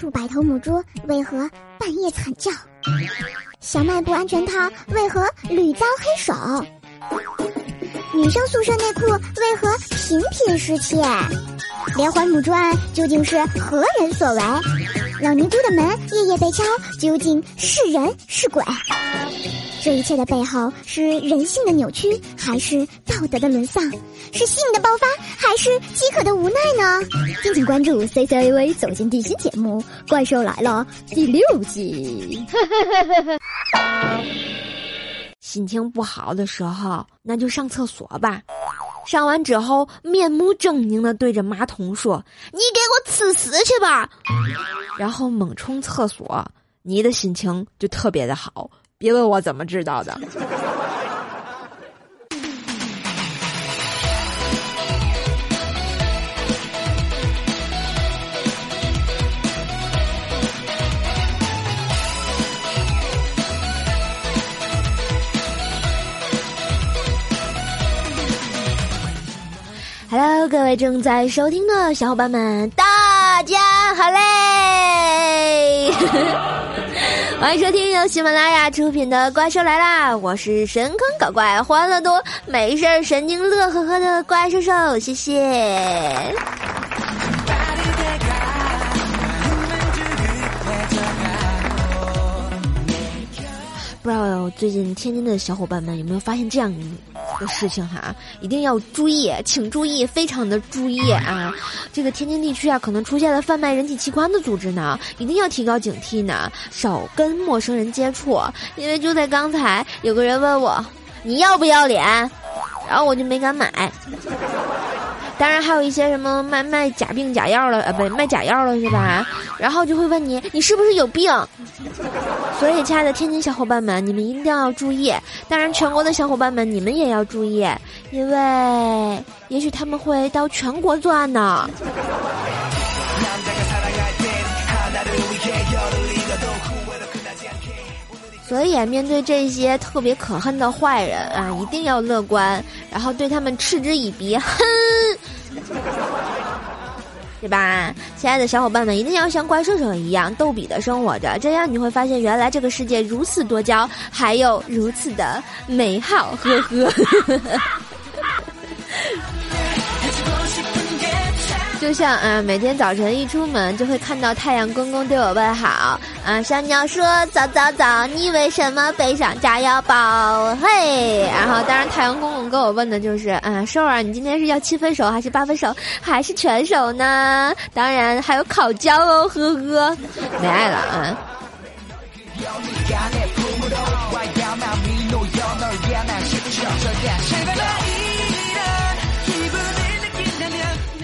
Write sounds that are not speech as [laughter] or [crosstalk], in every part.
数百头母猪为何半夜惨叫？小卖部安全套为何屡遭黑手？女生宿舍内裤为何频频失窃？连环母猪案究竟是何人所为？老尼姑的门夜夜被敲，究竟是人是鬼？这一切的背后是人性的扭曲，还是道德的沦丧？是性的爆发，还是饥渴的无奈呢？敬请关注 C C A V 走进地心节目《怪兽来了》第六集。[laughs] 心情不好的时候，那就上厕所吧。上完之后，面目狰狞的对着马桶说：“你给我吃屎去吧！”然后猛冲厕所，你的心情就特别的好。别问我怎么知道的。Hello，各位正在收听的小伙伴们，大家好嘞！[laughs] 欢迎收听由喜马拉雅出品的《怪兽来啦》，我是神坑搞怪、欢乐多、没事儿神经乐呵呵的怪兽兽，谢谢。不知道最近天津的小伙伴们有没有发现这样的事情哈？一定要注意，请注意，非常的注意啊！这个天津地区啊，可能出现了贩卖人体器官的组织呢，一定要提高警惕呢，少跟陌生人接触。因为就在刚才，有个人问我你要不要脸，然后我就没敢买。当然还有一些什么卖卖假病假药了，呃，不卖假药了是吧？然后就会问你，你是不是有病？所以，亲爱的天津小伙伴们，你们一定要注意。当然，全国的小伙伴们，你们也要注意，因为也许他们会到全国作案呢。所以，面对这些特别可恨的坏人啊，一定要乐观，然后对他们嗤之以鼻，哼，[laughs] 对吧？亲爱的小伙伴们，一定要像怪兽兽一样逗比的生活着，这样你会发现，原来这个世界如此多娇，还有如此的美好，呵呵。[laughs] 就像啊，每天早晨一出门就会看到太阳公公对我问好啊。小鸟说：“早早早，你为什么背上炸药包？”嘿，然后当然太阳公公跟我问的就是啊，瘦儿，你今天是要七分熟还是八分熟还是全熟呢？当然还有烤焦哦，呵呵，没爱了啊。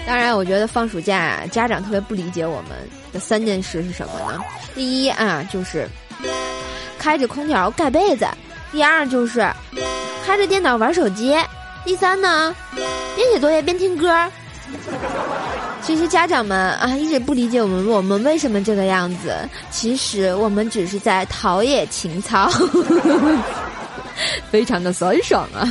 当然，我觉得放暑假家长特别不理解我们的三件事是什么呢？第一啊，就是开着空调盖被子；第二就是开着电脑玩手机；第三呢，边写作业边听歌。其实家长们啊，一直不理解我们，我们为什么这个样子？其实我们只是在陶冶情操，[laughs] 非常的酸爽啊。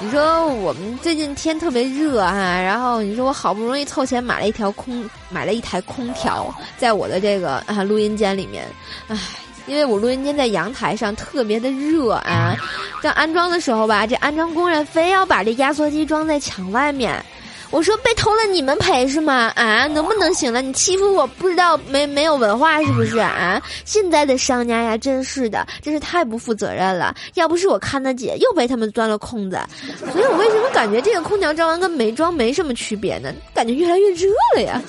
你说我们最近天特别热哈，然后你说我好不容易凑钱买了一条空，买了一台空调，在我的这个啊录音间里面，唉，因为我录音间在阳台上，特别的热啊。在安装的时候吧，这安装工人非要把这压缩机装在墙外面。我说被偷了你们赔是吗？啊，能不能行了？你欺负我不知道没没有文化是不是啊？现在的商家呀，真是的，真是太不负责任了。要不是我看他姐，又被他们钻了空子。所以我为什么感觉这个空调装完跟没装没什么区别呢？感觉越来越热了呀。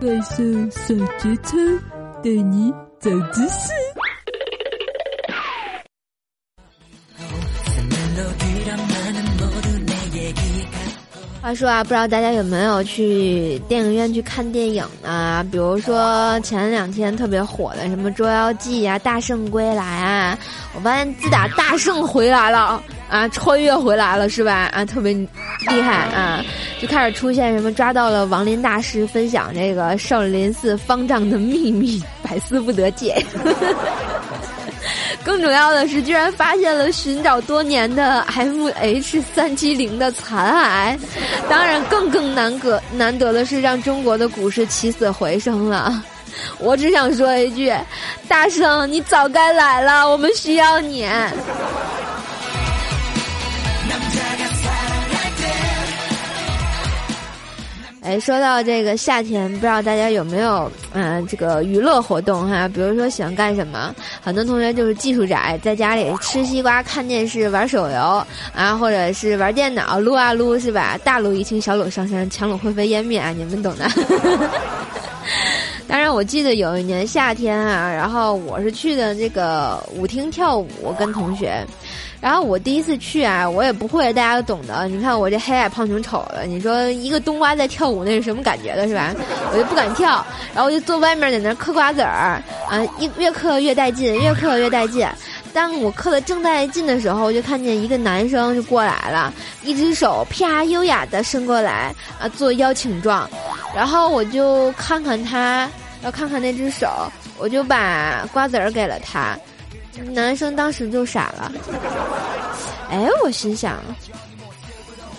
怪兽小节操，带你长知识。话说啊，不知道大家有没有去电影院去看电影呢？比如说前两天特别火的什么《捉妖记》啊，《大圣归来》啊，我发现自打大圣回来了啊，穿越回来了是吧？啊，特别厉害啊，就开始出现什么抓到了王林大师分享这个少林寺方丈的秘密，百思不得解。更重要的是，居然发现了寻找多年的 M H 三七零的残骸。当然，更更难得难得的是，让中国的股市起死回生了。我只想说一句：大圣，你早该来了，我们需要你。哎，说到这个夏天，不知道大家有没有嗯这个娱乐活动哈？比如说喜欢干什么？很多同学就是技术宅，在家里吃西瓜、看电视、玩手游啊，或者是玩电脑撸啊撸是吧？大撸一清，小撸上山，强撸灰飞烟灭啊，你们懂的。[laughs] 当然，我记得有一年夏天啊，然后我是去的这个舞厅跳舞，跟同学。然后我第一次去啊，我也不会，大家都懂得。你看我这黑矮胖挺丑的，你说一个冬瓜在跳舞，那是什么感觉的，是吧？我就不敢跳，然后我就坐外面在那嗑瓜子儿，啊，一越嗑越带劲，越嗑越带劲。当我嗑的正带劲的时候，我就看见一个男生就过来了，一只手啪优雅的伸过来，啊，做邀请状，然后我就看看他，要看看那只手，我就把瓜子儿给了他。男生当时就傻了，哎，我心想，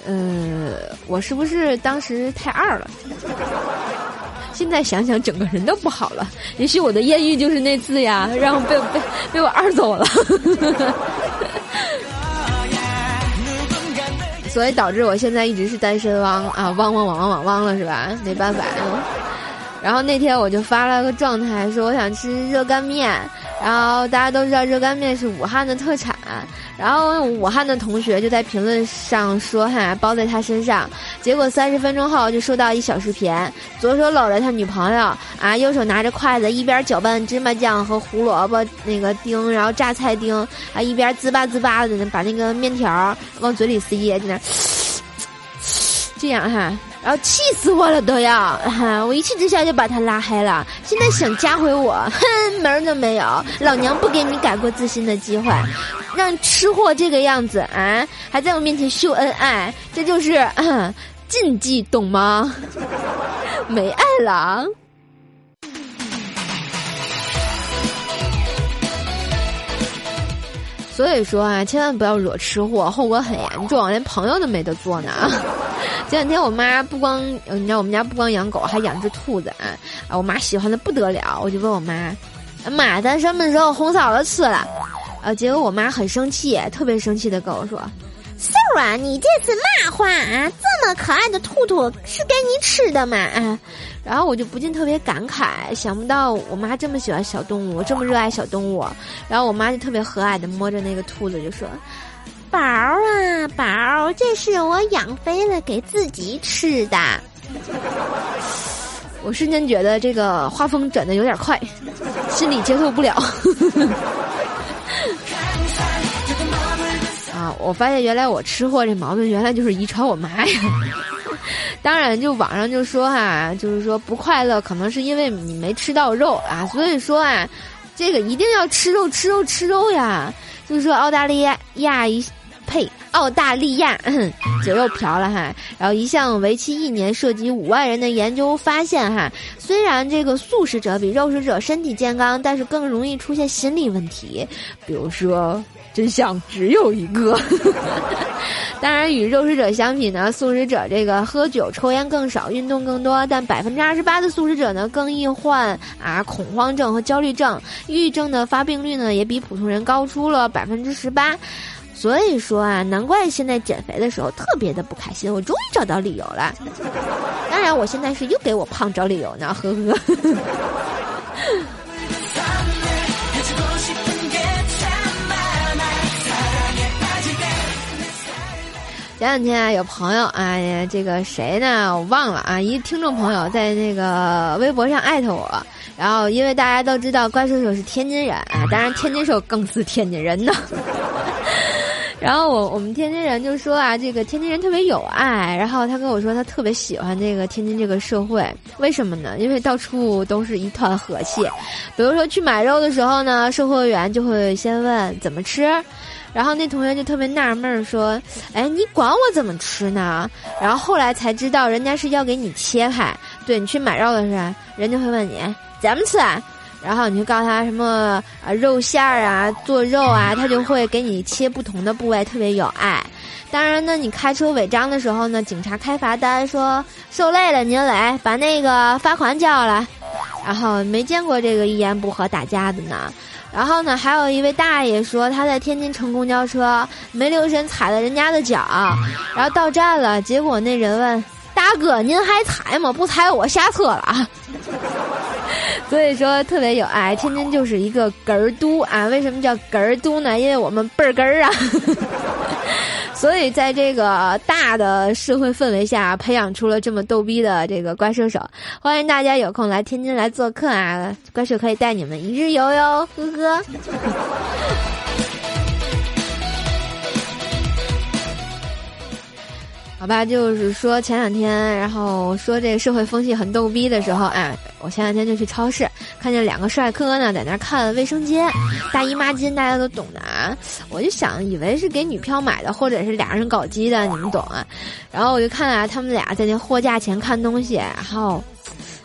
呃，我是不是当时太二了？现在想想，整个人都不好了。也许我的艳遇就是那次呀，让被被被我二走了，[laughs] 所以导致我现在一直是单身汪啊，汪汪汪汪汪汪了是吧？没办法。然后那天我就发了个状态，说我想吃热干面。然后大家都知道热干面是武汉的特产，然后武汉的同学就在评论上说哈包在他身上，结果三十分钟后就收到一小视频，左手搂着他女朋友啊，右手拿着筷子一边搅拌芝麻酱和胡萝卜那个丁，然后榨菜丁啊一边滋吧滋吧的把那个面条往嘴里塞，在那 [sniffs] 这样哈。然后气死我了都要，[laughs] 我一气之下就把他拉黑了。现在想加回我，哼，[laughs] 门儿都没有！老娘不给你改过自新的机会，让吃货这个样子啊，还在我面前秀恩爱，这就是 [laughs] 禁忌，懂吗？没爱了。所以说啊，千万不要惹吃货，后果很严重，连朋友都没得做呢。前两天我妈不光，你知道我们家不光养狗，还养只兔子啊！啊，我妈喜欢的不得了，我就问我妈：“妈，咱什么时候红嫂子吃了？”啊，结果我妈很生气，特别生气的跟我说：“秀啊，你这是嘛话啊？这么可爱的兔兔是给你吃的吗？”啊！然后我就不禁特别感慨，想不到我妈这么喜欢小动物，这么热爱小动物。然后我妈就特别和蔼的摸着那个兔子，就说：“宝儿啊，宝儿，这是我养肥了给自己吃的。” [laughs] 我瞬间觉得这个画风转的有点快，[laughs] 心里接受不了。啊！我发现原来我吃货这毛病，原来就是遗传我妈呀。[laughs] 当然，就网上就说哈，就是说不快乐，可能是因为你没吃到肉啊。所以说啊，这个一定要吃肉，吃肉，吃肉呀。就是说澳大利亚一呸，澳大利亚 [coughs] 酒又瓢了哈。然后一项为期一年、涉及五万人的研究发现哈，虽然这个素食者比肉食者身体健康，但是更容易出现心理问题，比如说真相只有一个。[laughs] 当然，与肉食者相比呢，素食者这个喝酒、抽烟更少，运动更多。但百分之二十八的素食者呢，更易患啊恐慌症和焦虑症，抑郁症的发病率呢，也比普通人高出了百分之十八。所以说啊，难怪现在减肥的时候特别的不开心。我终于找到理由了。当然，我现在是又给我胖找理由呢，呵呵。前两天啊，有朋友啊，这个谁呢？我忘了啊，一听众朋友在那个微博上艾特我，然后因为大家都知道怪兽手是天津人啊，当然天津兽更是天津人呢。[laughs] 然后我我们天津人就说啊，这个天津人特别有爱，然后他跟我说他特别喜欢这个天津这个社会，为什么呢？因为到处都是一团和气，比如说去买肉的时候呢，售货员就会先问怎么吃。然后那同学就特别纳闷儿说：“哎，你管我怎么吃呢？”然后后来才知道，人家是要给你切开。对你去买肉的时候，人家会问你怎么吃，然后你就告诉他什么啊肉馅儿啊做肉啊，他就会给你切不同的部位，特别有爱。当然呢，你开车违章的时候呢，警察开罚单说受累了您来把那个罚款交了。然后没见过这个一言不合打架的呢。然后呢，还有一位大爷说他在天津乘公交车没留神踩了人家的脚，然后到站了，结果那人问大哥您还踩吗？不踩我下车了。[laughs] 所以说特别有爱，天津就是一个哏儿都啊。为什么叫哏儿都呢？因为我们倍儿哏儿啊。所以在这个大的社会氛围下，培养出了这么逗逼的这个怪兽手。欢迎大家有空来天津来做客啊！怪兽可以带你们一日游哟，呵呵。好吧，就是说前两天，然后说这个社会风气很逗逼的时候，哎，我前两天就去超市，看见两个帅哥呢，在那看卫生间，大姨妈巾，大家都懂的啊。我就想，以为是给女票买的，或者是俩人搞基的，你们懂啊。然后我就看啊，他们俩在那货架前看东西，然后，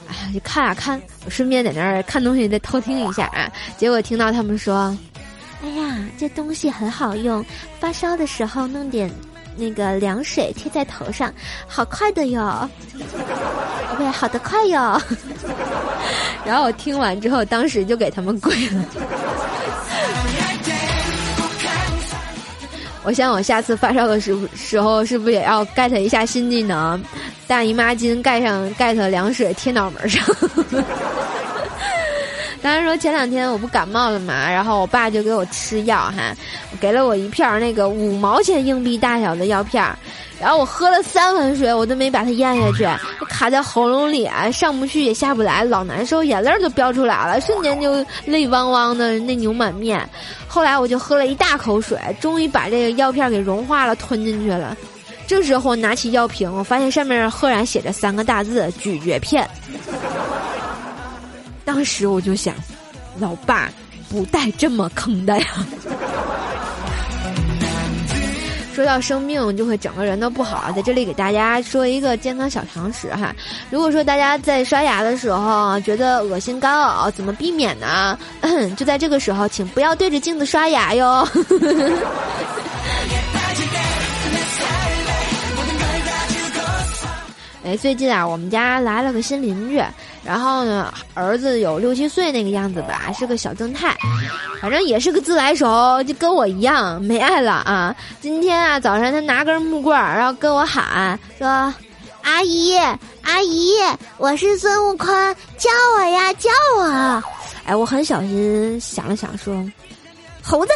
哎，就看啊看，我顺便在那儿看东西，再偷听一下啊。结果听到他们说：“哎呀，这东西很好用，发烧的时候弄点。”那个凉水贴在头上，好快的哟！对，好的快哟。[laughs] 然后我听完之后，当时就给他们跪了。我想我下次发烧的时时候，是不是也要 get 一下新技能？大姨妈巾盖上 get 凉水贴脑门上。当然说前两天我不感冒了嘛，然后我爸就给我吃药哈，给了我一片那个五毛钱硬币大小的药片儿，然后我喝了三碗水，我都没把它咽下去，卡在喉咙里啊，上不去也下不来，老难受，眼泪都飙出来了，瞬间就泪汪汪的，泪流满面。后来我就喝了一大口水，终于把这个药片给融化了，吞进去了。这时候拿起药瓶，我发现上面赫然写着三个大字：咀嚼片。当时我就想，老爸不带这么坑的呀。[laughs] 说到生病，就会整个人都不好。在这里给大家说一个健康小常识哈。如果说大家在刷牙的时候觉得恶心干呕，怎么避免呢？[coughs] 就在这个时候，请不要对着镜子刷牙哟。[laughs] 哎，最近啊，我们家来了个新邻居，然后呢，儿子有六七岁那个样子吧，是个小正太，反正也是个自来熟，就跟我一样没爱了啊。今天啊，早上他拿根木棍儿，然后跟我喊说：“阿姨，阿姨，我是孙悟空，叫我呀，叫我。”哎，我很小心想了想说：“猴子。”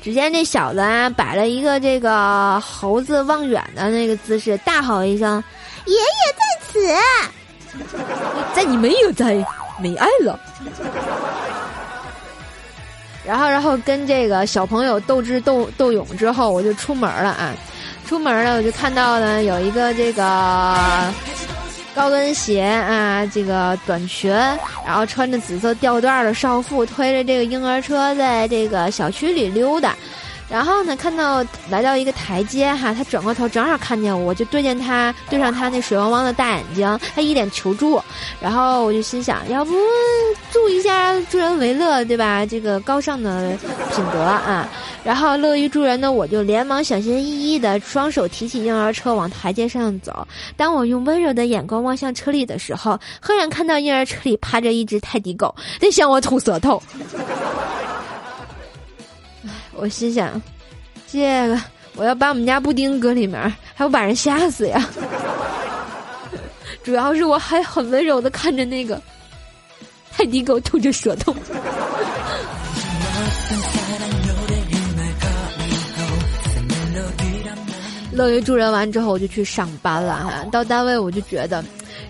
只见这小子啊，摆了一个这个猴子望远的那个姿势，大吼一声。爷爷在此，[laughs] 在你没有在，没爱了。然后，然后跟这个小朋友斗智斗斗勇之后，我就出门了啊！出门了，我就看到呢有一个这个高跟鞋啊，这个短裙，然后穿着紫色吊带的少妇推着这个婴儿车在这个小区里溜达。然后呢，看到来到一个台阶哈，他转过头正好看见我，就对见他对上他那水汪汪的大眼睛，他一脸求助。然后我就心想，要不助一下，助人为乐，对吧？这个高尚的品德啊。然后乐于助人的我就连忙小心翼翼的双手提起婴儿车往台阶上走。当我用温柔的眼光望向车里的时候，赫然看到婴儿车里趴着一只泰迪狗，在向我吐舌头。我心想，这个我要把我们家布丁搁里面，还不把人吓死呀？[laughs] 主要是我还很温柔的看着那个泰迪狗吐着舌头。乐于助人完之后，我就去上班了哈。到单位我就觉得。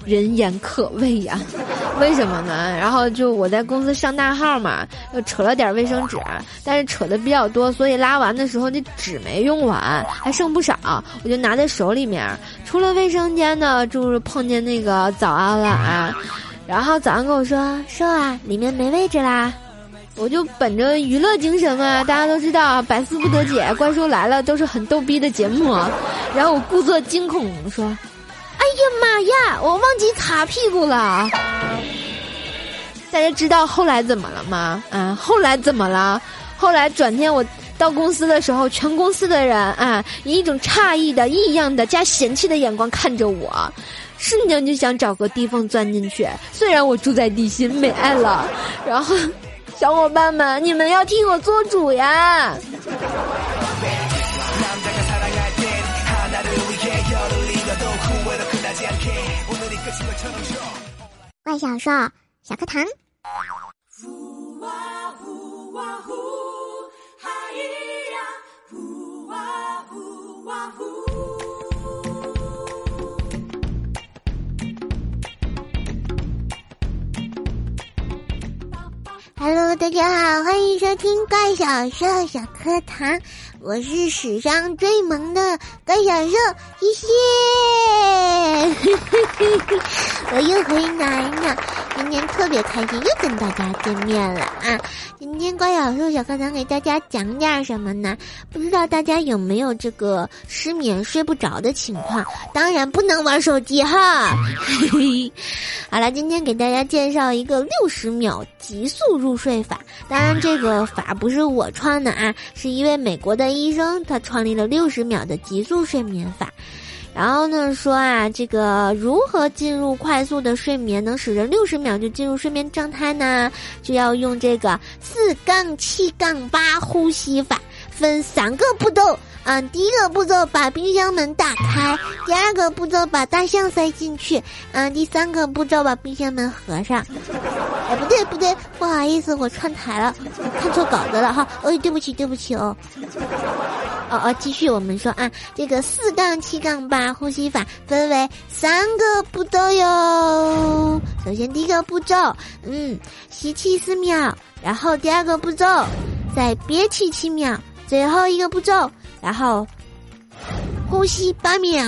人言可畏呀，[laughs] 为什么呢？然后就我在公司上大号嘛，又扯了点卫生纸，但是扯的比较多，所以拉完的时候那纸没用完，还剩不少，我就拿在手里面。出了卫生间呢，就是碰见那个早安了啊，然后早安跟我说：“说啊，里面没位置啦。”我就本着娱乐精神嘛，大家都知道百思不得解，怪兽来了都是很逗逼的节目，然后我故作惊恐说。哎呀妈呀！我忘记擦屁股了。大家知道后来怎么了吗？啊，后来怎么了？后来转天我到公司的时候，全公司的人啊，以一种诧异的、异样的加嫌弃的眼光看着我，瞬间就想找个地缝钻进去。虽然我住在地心，没爱了，然后小伙伴们，你们要替我做主呀！怪小兽小课堂。Hello，大家好，欢迎收听怪小兽小课堂。我是史上最萌的怪小兽，谢谢。我又回来了，今天特别开心，又跟大家见面了啊！今天怪小兽小课堂给大家讲点什么呢？不知道大家有没有这个失眠睡不着的情况？当然不能玩手机哈。好了，今天给大家介绍一个六十秒急速入睡法。当然，这个法不是我创的啊，是一位美国的医生他创立了六十秒的极速睡眠法。然后呢，说啊，这个如何进入快速的睡眠，能使人六十秒就进入睡眠状态呢？就要用这个四杠七杠八呼吸法，分三个步骤。嗯，第一个步骤把冰箱门打开，第二个步骤把大象塞进去，嗯，第三个步骤把冰箱门合上。哎，不对不对，不好意思，我串台了，看错稿子了哈。哎，对不起对不起哦。哦哦，继续我们说啊，这个四杠七杠八呼吸法分为三个步骤哟。首先第一个步骤，嗯，吸气四秒，然后第二个步骤，再憋气七秒，最后一个步骤。然后呼吸八秒，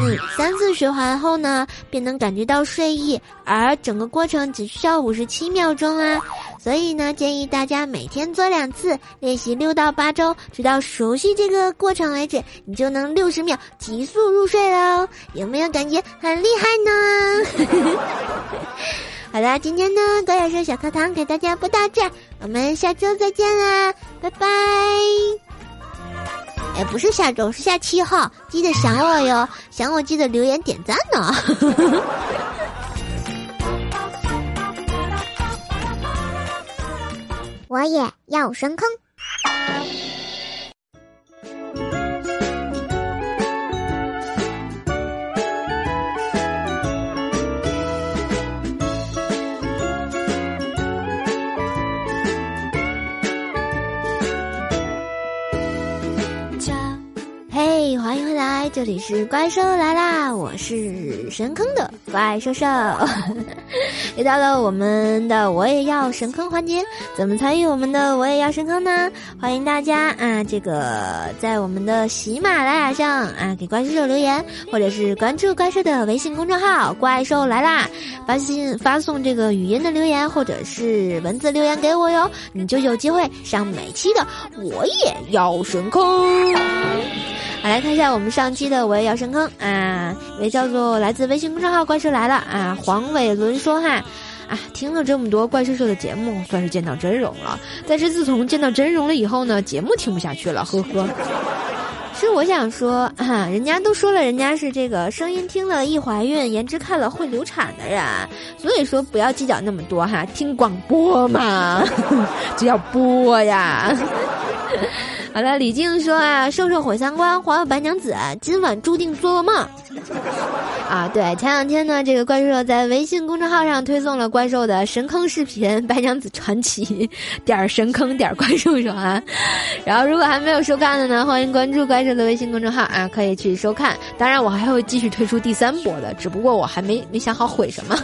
嗯，三次循环后呢，便能感觉到睡意，而整个过程只需要五十七秒。钟啊。所以呢，建议大家每天做两次，练习六到八周，直到熟悉这个过程为止，你就能六十秒。急速入睡喽。有没有感觉很厉害呢？好啦，今天呢，高小生小课堂给大家播到这儿，我们下周再见啦，拜拜。哎，不是下周，是下七号，记得想我哟，想我记得留言点赞呢。[laughs] 我也要升坑。这里是怪兽来啦！我是神坑的怪兽兽，[laughs] 又到了我们的我也要神坑环节。怎么参与我们的我也要神坑呢？欢迎大家啊，这个在我们的喜马拉雅上啊给怪兽兽留言，或者是关注怪兽的微信公众号“怪兽来啦”，发信发送这个语音的留言或者是文字留言给我哟，你就有机会上每期的我也要神坑。好，来看一下我们上期的我也要深坑啊，一位叫做来自微信公众号怪兽来了啊，黄伟伦说哈，啊，听了这么多怪兽兽的节目，算是见到真容了。但是自从见到真容了以后呢，节目听不下去了，呵呵。是我想说哈，人家都说了，人家是这个声音听了易怀孕，颜值看了会流产的人，所以说不要计较那么多哈，听广播嘛，[laughs] 就要播呀。好了，李静说啊，瘦瘦毁三观，黄有白娘子，今晚注定做噩梦。啊，对，前两天呢，这个怪兽在微信公众号上推送了怪兽的神坑视频《白娘子传奇》，[laughs] 点神坑点怪兽手啊。然后，如果还没有收看的呢，欢迎关注怪兽的微信公众号啊，可以去收看。当然，我还会继续推出第三波的，只不过我还没没想好毁什么。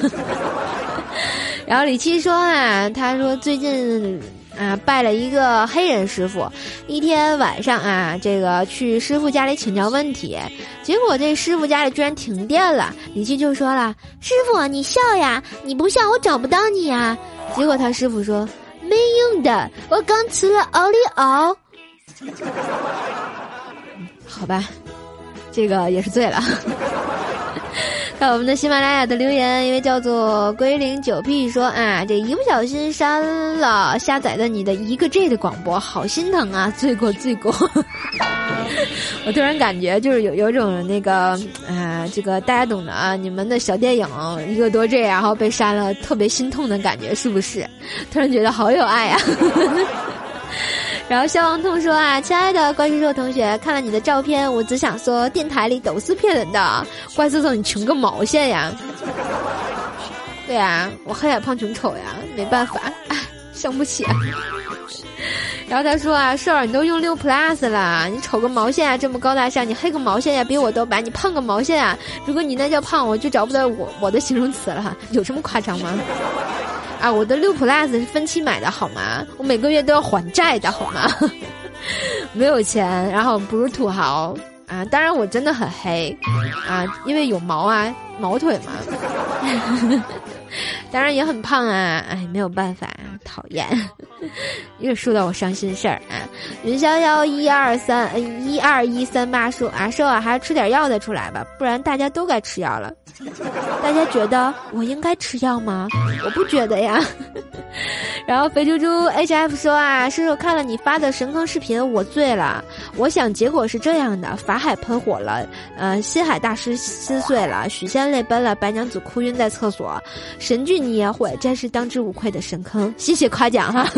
[laughs] 然后李七说啊，他说最近。啊，拜了一个黑人师傅，一天晚上啊，这个去师傅家里请教问题，结果这师傅家里居然停电了。李七就说了：“师傅，你笑呀，你不笑我找不到你呀。”结果他师傅说：“没用的，我刚吃了奥利奥。[laughs] ”好吧，这个也是醉了。看我们的喜马拉雅的留言，一位叫做归零九 P 说啊，这一不小心删了下载的你的一个 G 的广播，好心疼啊，罪过罪过。[laughs] 我突然感觉就是有有种那个啊，这个大家懂的啊，你们的小电影一个多 G 然后被删了，特别心痛的感觉，是不是？突然觉得好有爱啊。[laughs] 然后消亡通说啊，亲爱的怪兽兽同学，看了你的照片，我只想说，电台里都是骗人的。怪兽兽，你穷个毛线呀！对啊，我黑矮胖穷丑呀，没办法，唉，伤不起。然后他说啊，瘦儿，你都用六 plus 了，你丑个毛线啊！这么高大上，你黑个毛线呀？比我都白，你胖个毛线啊！如果你那叫胖，我就找不到我我的形容词了，有这么夸张吗？我的六 plus 是分期买的好吗？我每个月都要还债的好吗？[laughs] 没有钱，然后不是土豪啊！当然我真的很黑啊，因为有毛啊，毛腿嘛。[laughs] 当然也很胖啊，哎，没有办法，讨厌，[laughs] 又说到我伤心事儿啊。云逍遥一二三一二一三八说啊，瘦啊，还是吃点药再出来吧，不然大家都该吃药了。[laughs] 大家觉得我应该吃药吗？我不觉得呀。[laughs] 然后肥猪猪 H F 说啊，叔叔看了你发的神坑视频，我醉了。我想结果是这样的：法海喷火了，呃，心海大师心碎了，许仙泪奔了，白娘子哭晕在厕所。神剧你也会，真是当之无愧的神坑。谢谢夸奖哈。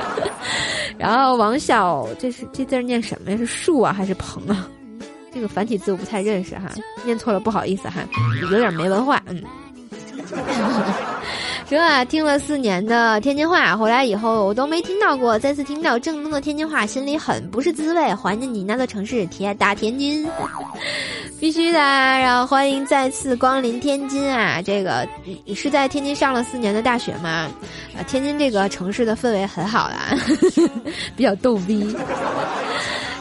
[laughs] 然后王小，这是这字儿念什么呀？是树啊还是鹏啊？这个繁体字我不太认识哈，念错了不好意思哈，有点没文化，嗯。这，听了四年的天津话，回来以后我都没听到过，再次听到正宗的天津话，心里很不是滋味。怀念你那座城市，铁大天津，[laughs] 必须的。然后欢迎再次光临天津啊！这个你是在天津上了四年的大学吗？啊，天津这个城市的氛围很好啦，[laughs] 比较逗逼。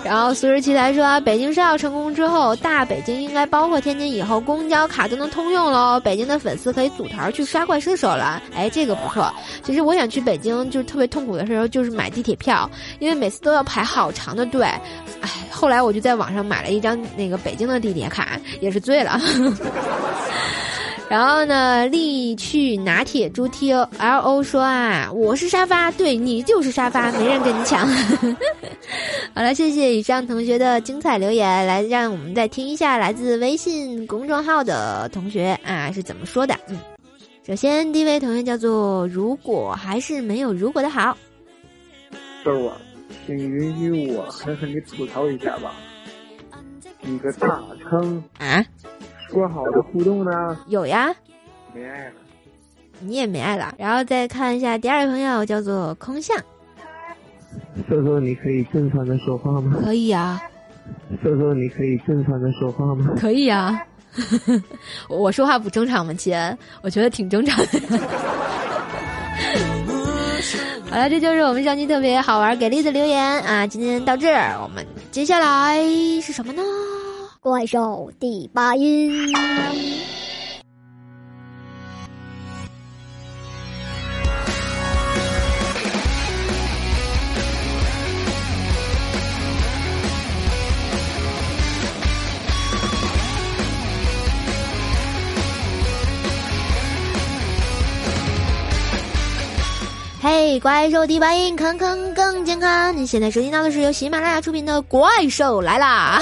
然后苏十七才说，北京申奥成功之后，大北京应该包括天津，以后公交卡都能通用喽。北京的粉丝可以组团去刷怪射手了。哎，这个不错。其实我想去北京，就是特别痛苦的时候，就是买地铁票，因为每次都要排好长的队。哎，后来我就在网上买了一张那个北京的地铁卡，也是醉了。然后呢，力去拿铁猪 T O L O 说啊，我是沙发，对你就是沙发，没人跟你抢。[laughs] 好了，谢谢以上同学的精彩留言，来让我们再听一下来自微信公众号的同学啊是怎么说的。嗯，首先第一位同学叫做如果还是没有如果的好。豆啊，请允许我狠狠的吐槽一下吧，你个大坑啊！说好的互动呢？有呀，没爱了，你也没爱了。然后再看一下第二位朋友，叫做空相。瘦瘦，你可以正常的说话吗？可以啊。瘦瘦，你可以正常的说话吗？可以啊。[laughs] 我说话不正常吗？亲，我觉得挺正常的。[laughs] 好了，这就是我们上期特别好玩给力的留言啊！今天到这儿，我们接下来是什么呢？怪兽第八音。嘿，怪兽第八音，坑坑更健康。你现在收听到的是由喜马拉雅出品的《怪兽来啦》。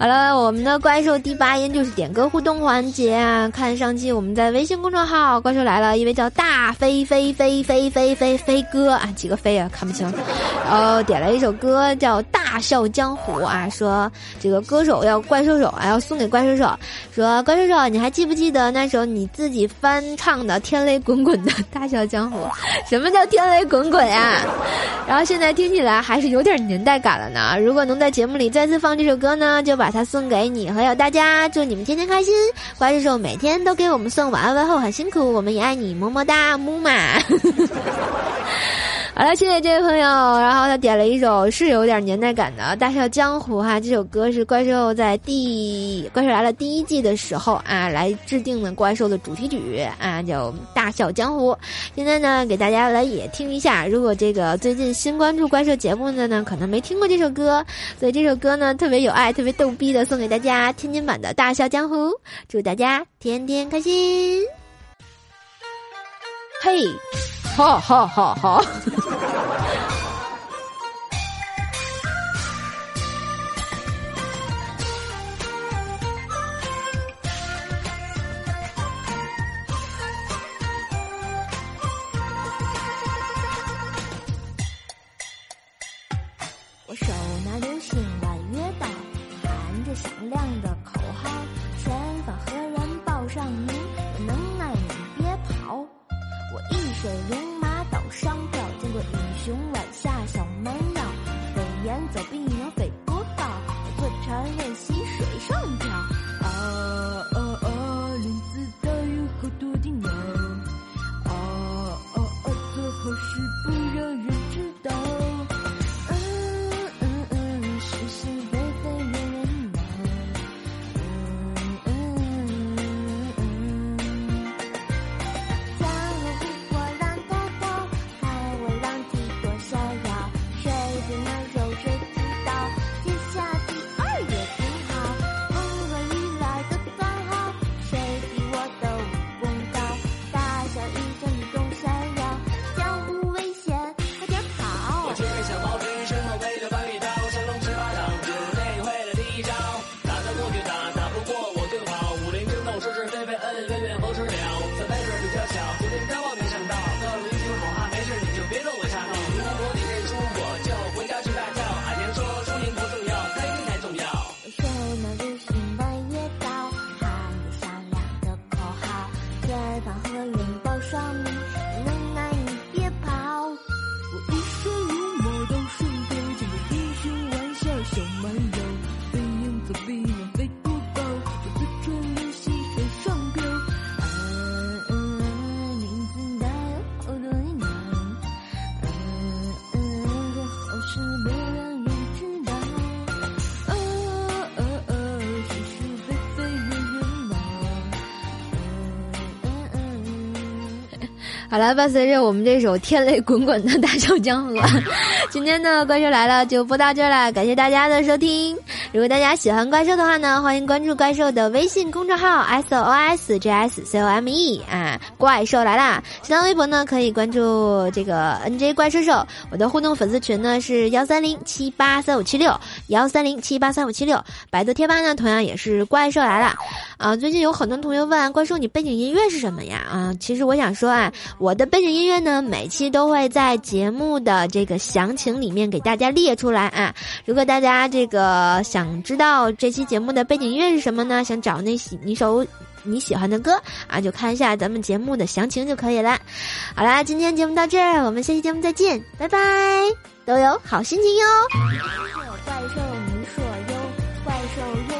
好了，我们的怪兽第八音就是点歌互动环节啊！看上期我们在微信公众号《怪兽来了》，一位叫大飞飞飞飞飞飞飞哥啊，几个飞啊，看不清。然后点了一首歌叫《大笑江湖》啊，说这个歌手要怪兽手啊，要送给怪兽手。说怪兽手，你还记不记得那首你自己翻唱的《天雷滚滚》的《大笑江湖》？什么叫天雷滚滚呀？然后现在听起来还是有点年代感了呢。如果能在节目里再次放这首歌呢，就 [laughs] 把它送给你还有大家，祝你们天天开心。怪兽兽每天都给我们送晚安问候，很辛苦，我们也爱你，么么哒，木马。好了，谢谢这位朋友。然后他点了一首是有点年代感的《大笑江湖》哈，这首歌是怪兽在第《怪兽来了》第一季的时候啊来制定的怪兽的主题曲啊，叫《大笑江湖》。现在呢，给大家来也听一下。如果这个最近新关注怪兽节目的呢，可能没听过这首歌，所以这首歌呢特别有爱、特别逗逼的，送给大家天津版的《大笑江湖》，祝大家天天开心。嘿。哈 [laughs] 哈哈！哈。然后拥抱上你好了，伴随着我们这首天雷滚滚的大笑江湖，[laughs] 今天的怪兽来了就播到这儿了，感谢大家的收听。如果大家喜欢怪兽的话呢，欢迎关注怪兽的微信公众号 S O S J S C O M E 啊，怪兽来啦！新浪微博呢可以关注这个 N J 怪兽兽，我的互动粉丝群呢是幺三零七八三五七六幺三零七八三五七六，百度贴吧呢同样也是怪兽来了。啊，最近有很多同学问怪兽你背景音乐是什么呀？啊，其实我想说啊。我的背景音乐呢，每期都会在节目的这个详情里面给大家列出来啊。如果大家这个想想知道这期节目的背景音乐是什么呢？想找那喜一首你喜欢的歌啊，就看一下咱们节目的详情就可以了。好啦，今天节目到这儿，我们下期节目再见，拜拜，都有好心情哟。怪兽你说哟，怪兽